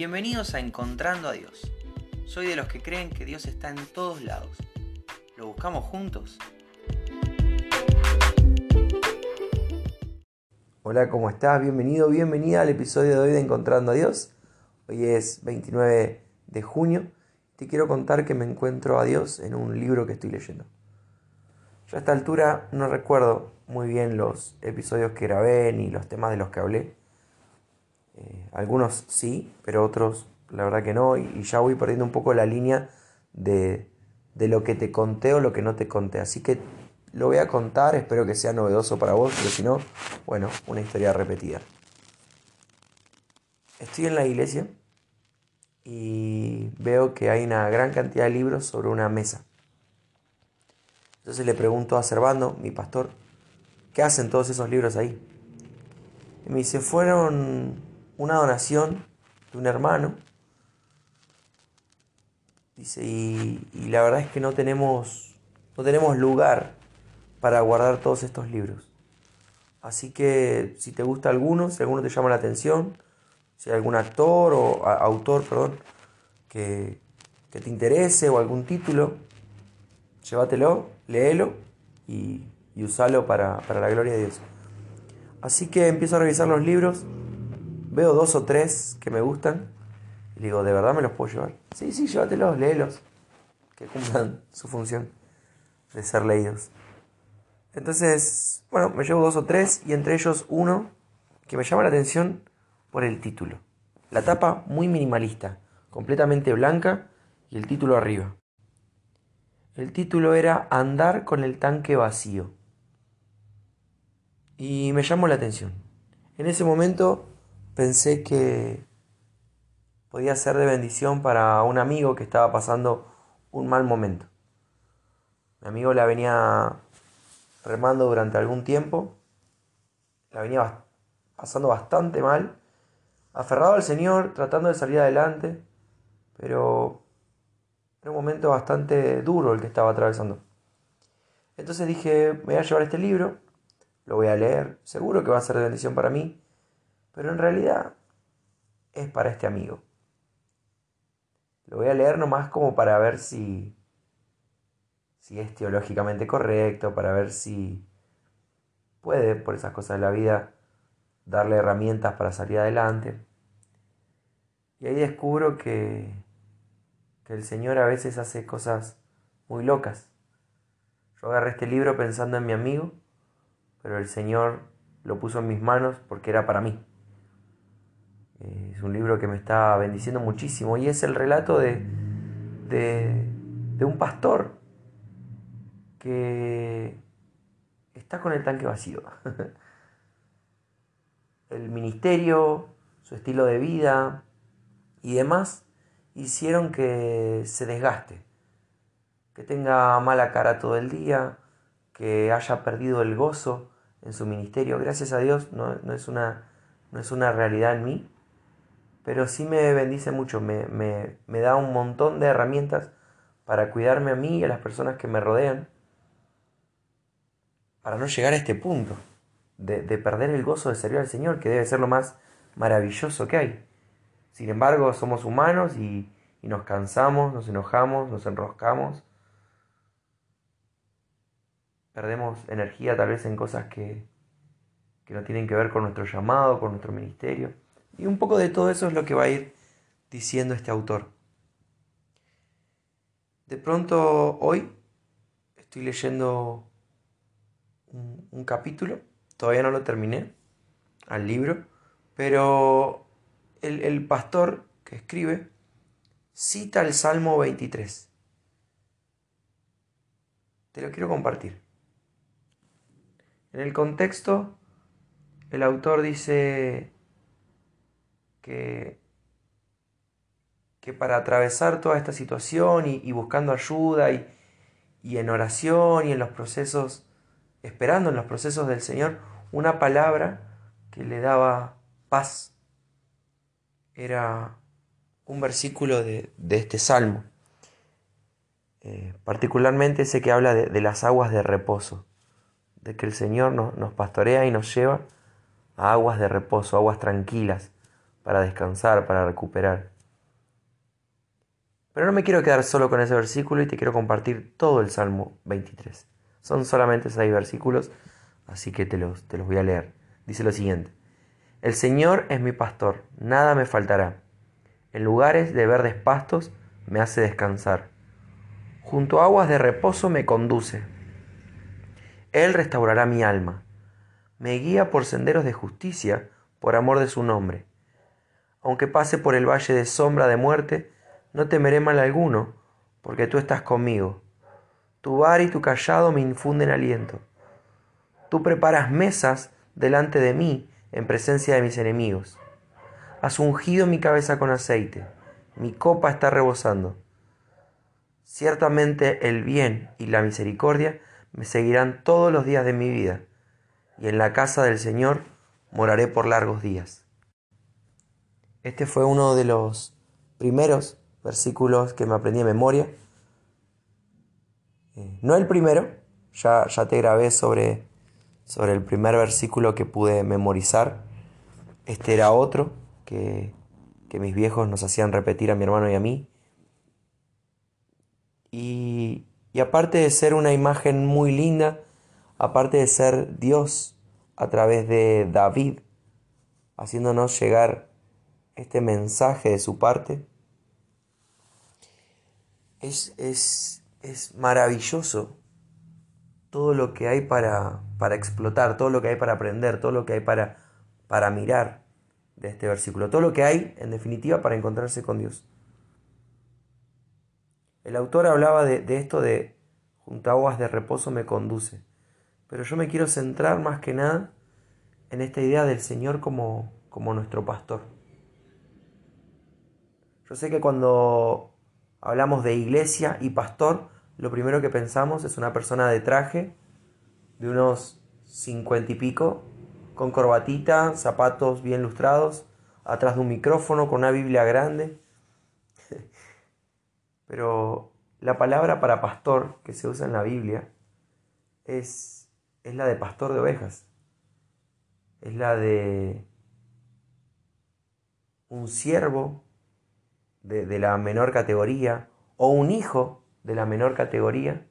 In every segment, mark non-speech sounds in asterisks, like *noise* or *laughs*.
Bienvenidos a Encontrando a Dios. Soy de los que creen que Dios está en todos lados. ¿Lo buscamos juntos? Hola, ¿cómo estás? Bienvenido, bienvenida al episodio de hoy de Encontrando a Dios. Hoy es 29 de junio. Te quiero contar que me encuentro a Dios en un libro que estoy leyendo. Yo a esta altura no recuerdo muy bien los episodios que grabé ni los temas de los que hablé. Eh, algunos sí, pero otros la verdad que no. Y, ya voy perdiendo un poco la línea de, de lo que te conté o lo que no te conté. Así que lo voy a contar, espero que sea novedoso para vos, pero si no, bueno, una historia repetida. Estoy en la iglesia y veo que hay una gran cantidad de libros sobre una mesa. Entonces le pregunto a Servando, mi pastor, ¿qué hacen todos esos libros ahí? Y me dice, fueron una donación de un hermano. Dice, y, la verdad es que no tenemos, no tenemos lugar para guardar todos estos libros. Así que si te gusta alguno, si alguno te llama la atención, si hay algún actor o autor, perdón, que, que, te interese o algún título, llévatelo, léelo y, y usalo para, para la gloria de Dios. Así que empiezo a revisar los libros veo dos o tres que me gustan y digo, ¿de verdad me los puedo llevar? Sí, sí, llévatelos, léelos, que cumplan *laughs* su función de ser leídos. Entonces, bueno, me llevo dos o tres y entre ellos uno que me llama la atención por el título. La tapa muy minimalista, completamente blanca y el título arriba. El título era Andar con el tanque vacío. Y me llamó la atención. En ese momento pensé que podía ser de bendición para un amigo que estaba pasando un mal momento. Mi amigo la venía remando durante algún tiempo, la venía pasando bastante mal, aferrado al Señor, tratando de salir adelante, pero era un momento bastante duro el que estaba atravesando. Entonces dije, me voy a llevar este libro, lo voy a leer, seguro que va a ser de bendición para mí, pero en realidad es para este amigo. Lo voy a leer nomás como para ver si, si es teológicamente correcto, para ver si puede, por esas cosas de la vida, darle herramientas para salir adelante. Y ahí descubro que, que el Señor a veces hace cosas muy locas. Yo agarré este libro pensando en mi amigo, pero el Señor lo puso en mis manos porque era para mí. Es un libro que me está bendiciendo muchísimo y es el relato de, de, un pastor que está con el tanque vacío. *laughs* el ministerio, su estilo de vida y demás hicieron que se desgaste, que tenga mala cara todo el día, que haya perdido el gozo en su ministerio. Gracias a Dios no, no es, una, no es una realidad en mí, pero sí me bendice mucho, me, me, da un montón de herramientas para cuidarme a mí y a las personas que me rodean, para no llegar a este punto de, perder el gozo de servir al Señor, que debe ser lo más maravilloso que hay. Sin embargo, somos humanos y, y nos cansamos, nos enojamos, nos enroscamos, perdemos energía tal vez en cosas que, que no tienen que ver con nuestro llamado, con nuestro ministerio. Y un poco de todo eso es lo que va a ir diciendo este autor. De pronto hoy estoy leyendo un, capítulo, todavía no lo terminé, al libro, pero el, el pastor que escribe cita el Salmo 23. Te lo quiero compartir. En el contexto, el autor dice, que, que para atravesar toda esta situación y, buscando ayuda y, y en oración y en los procesos, esperando en los procesos del Señor, una palabra que le daba paz. Era un versículo de, este salmo, eh, particularmente ese que habla de, las aguas de reposo, de que el Señor nos pastorea y nos lleva a aguas de reposo, aguas tranquilas, para descansar, para recuperar. Pero no me quiero quedar solo con ese versículo y te quiero compartir todo el Salmo 23. Son solamente seis versículos, así que te los, te los voy a leer. Dice lo siguiente. El Señor es mi pastor, nada me faltará. En lugares de verdes pastos me hace descansar. Junto a aguas de reposo me conduce. Él restaurará mi alma. Me guía por senderos de justicia por amor de su nombre. Aunque pase por el valle de sombra de muerte, no temeré mal alguno, porque tú estás conmigo. Tu bar y tu callado me infunden aliento. Tú preparas mesas delante de mí en presencia de mis enemigos. Has ungido mi cabeza con aceite, mi copa está rebosando. Ciertamente el bien y la misericordia me seguirán todos los días de mi vida, y en la casa del Señor moraré por largos días. Este fue uno de los primeros versículos que me aprendí de memoria. Eh, no el primero, ya, ya te grabé sobre, sobre el primer versículo que pude memorizar. Este era otro que, que mis viejos nos hacían repetir a mi hermano y a mí. Y, y aparte de ser una imagen muy linda, aparte de ser Dios a través de David, haciéndonos llegar este mensaje de su parte, es, es, es maravilloso todo lo que hay para, para, explotar, todo lo que hay para aprender, todo lo que hay para, para mirar de este versículo, todo lo que hay, en definitiva, para encontrarse con Dios. El autor hablaba de, de esto de junto a aguas de reposo me conduce, pero yo me quiero centrar más que nada en esta idea del Señor como, como nuestro pastor. Yo sé que cuando hablamos de iglesia y pastor, lo primero que pensamos es una persona de traje, de unos cincuenta y pico, con corbatita, zapatos bien lustrados, atrás de un micrófono, con una Biblia grande. *laughs* Pero la palabra para pastor que se usa en la Biblia es, es la de pastor de ovejas. Es la de un siervo de, la menor categoría o un hijo de la menor categoría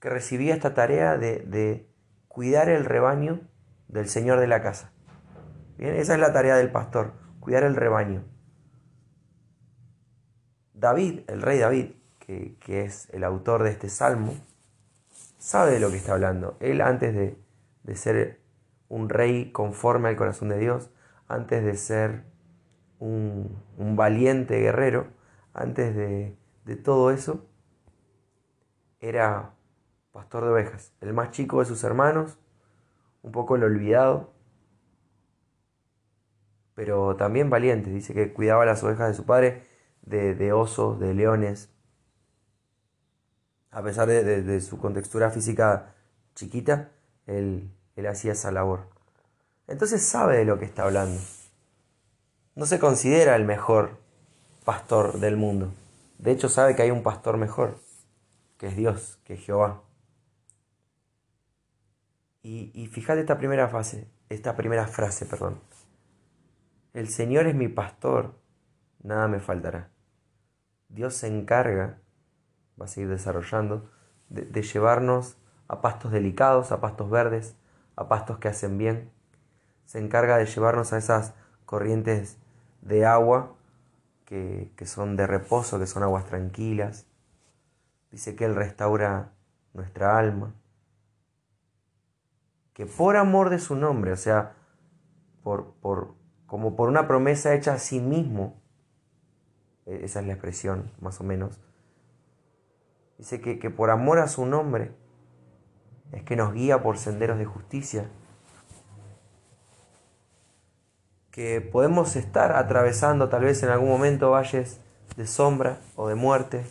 que recibía esta tarea de, de cuidar el rebaño del Señor de la casa. Bien, esa es la tarea del pastor, cuidar el rebaño. David, el rey David, que, que, es el autor de este salmo, sabe de lo que está hablando. Él antes de, de ser un rey conforme al corazón de Dios, antes de ser un, valiente guerrero, antes de, de todo eso, era pastor de ovejas, el más chico de sus hermanos, un poco el olvidado, pero también valiente, dice que cuidaba las ovejas de su padre de, de osos, de leones, a pesar de, de, su contextura física chiquita, él, él hacía esa labor. Entonces sabe de lo que está hablando no se considera el mejor pastor del mundo. De hecho sabe que hay un pastor mejor, que es Dios, que es Jehová. Y, y fíjate esta primera fase, esta primera frase, perdón. El Señor es mi pastor, nada me faltará. Dios se encarga, va a seguir desarrollando, de, de llevarnos a pastos delicados, a pastos verdes, a pastos que hacen bien. Se encarga de llevarnos a esas corrientes de agua que, son de reposo, que son aguas tranquilas. Dice que Él restaura nuestra alma. Que por amor de su nombre, o sea, por, por, como por una promesa hecha a sí mismo, e, esa es la expresión más o menos, dice que, que por amor a su nombre es que nos guía por senderos de justicia que podemos estar atravesando tal vez en algún momento valles de sombra o de muerte,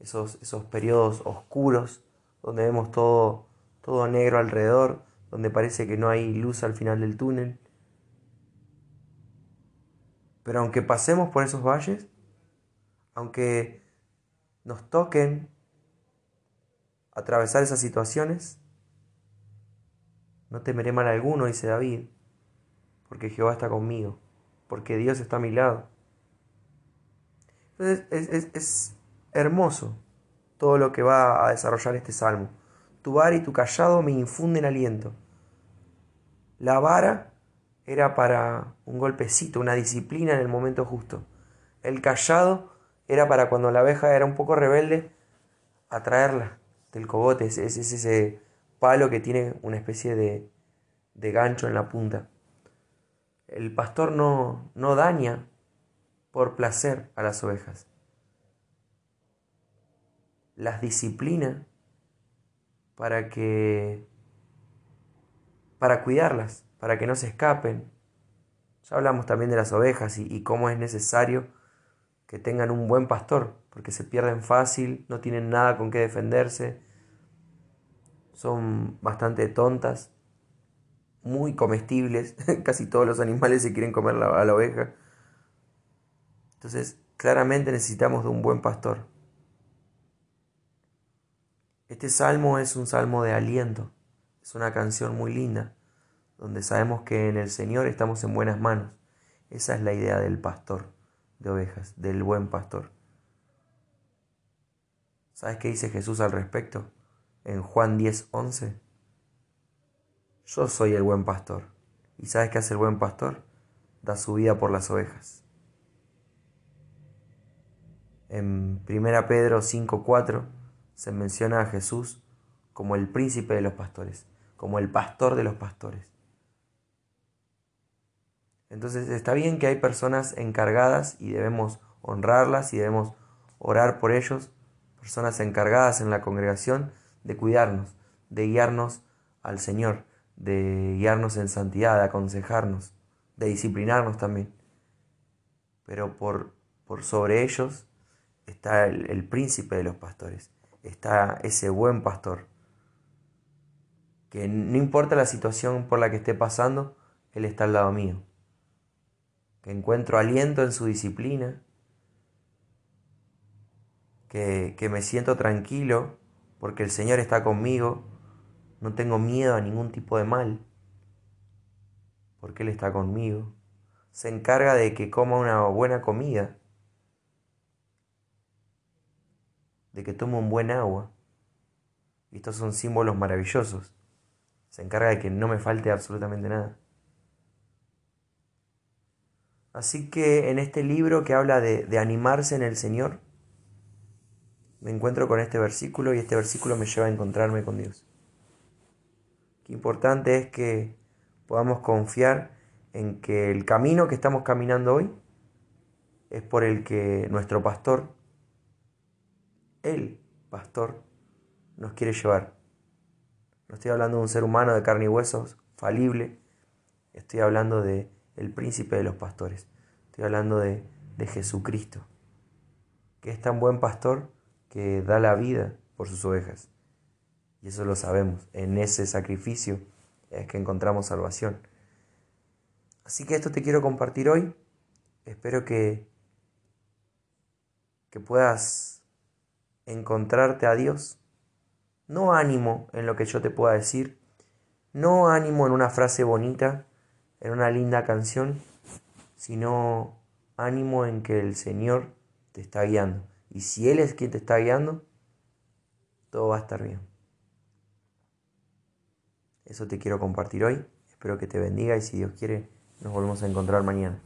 esos, esos periodos oscuros donde vemos todo, todo negro alrededor, donde parece que no hay luz al final del túnel. Pero aunque pasemos por esos valles, aunque nos toquen atravesar esas situaciones, no temeré mal alguno, dice David, porque Jehová está conmigo. porque Dios está a mi lado. Entonces es, es hermoso todo lo que va a desarrollar este salmo. Tu vara y tu callado me infunden aliento. La vara era para un golpecito, una disciplina en el momento justo. El callado era para cuando la abeja era un poco rebelde, atraerla del cogote. Es, ese palo que tiene una especie de, de gancho en la punta. El pastor no, no daña por placer a las ovejas. Las disciplina para que para cuidarlas, para que no se escapen. Ya hablamos también de las ovejas y, cómo es necesario que tengan un buen pastor, porque se pierden fácil, no tienen nada con qué defenderse, son bastante tontas, muy comestibles, *laughs* casi todos los animales se quieren comer a la oveja. Entonces, claramente necesitamos de un buen pastor. Este salmo es un salmo de aliento, es una canción muy linda, donde sabemos que en el Señor estamos en buenas manos. Esa es la idea del pastor de ovejas, del buen pastor. ¿Sabes qué dice Jesús al respecto? En Juan 10, 11. Yo soy el buen pastor. ¿Y sabes qué hace el buen pastor? Da su vida por las ovejas. En 1 Pedro 5, 4 se menciona a Jesús como el príncipe de los pastores, como el pastor de los pastores. Entonces está bien que hay personas encargadas y debemos honrarlas y debemos orar por ellos, personas encargadas en la congregación de cuidarnos, de guiarnos al Señor, de guiarnos en santidad, de aconsejarnos, de disciplinarnos también. Pero por, por sobre ellos está el príncipe de los pastores, está ese buen pastor. Que no importa la situación por la que esté pasando, Él está al lado mío. Que encuentro aliento en su disciplina. Que, que me siento tranquilo porque el Señor está conmigo. No tengo miedo a ningún tipo de mal. Porque Él está conmigo. Se encarga de que coma una buena comida de que tome un buen agua. Y estos son símbolos maravillosos. Se encarga de que no me falte absolutamente nada. Así que en este libro que habla de, de, animarse en el Señor, me encuentro con este versículo y este versículo me lleva a encontrarme con Dios. Importante es que podamos confiar en que el camino que estamos caminando hoy es por el que nuestro pastor el pastor nos quiere llevar. No estoy hablando de un ser humano de carne y huesos, falible. Estoy hablando de el príncipe de los pastores. Estoy hablando de, de Jesucristo, que es tan buen pastor que da la vida por sus ovejas. Y eso lo sabemos. En ese sacrificio es que encontramos salvación. Así que esto te quiero compartir hoy. Espero que, que puedas encontrarte a Dios. No ánimo en lo que yo te pueda decir, no ánimo en una frase bonita, en una linda canción, sino ánimo en que el Señor te está guiando. Y si Él es quien te está guiando, todo va a estar bien. Eso te quiero compartir hoy. Espero que te bendiga y si Dios quiere, nos volvemos a encontrar mañana.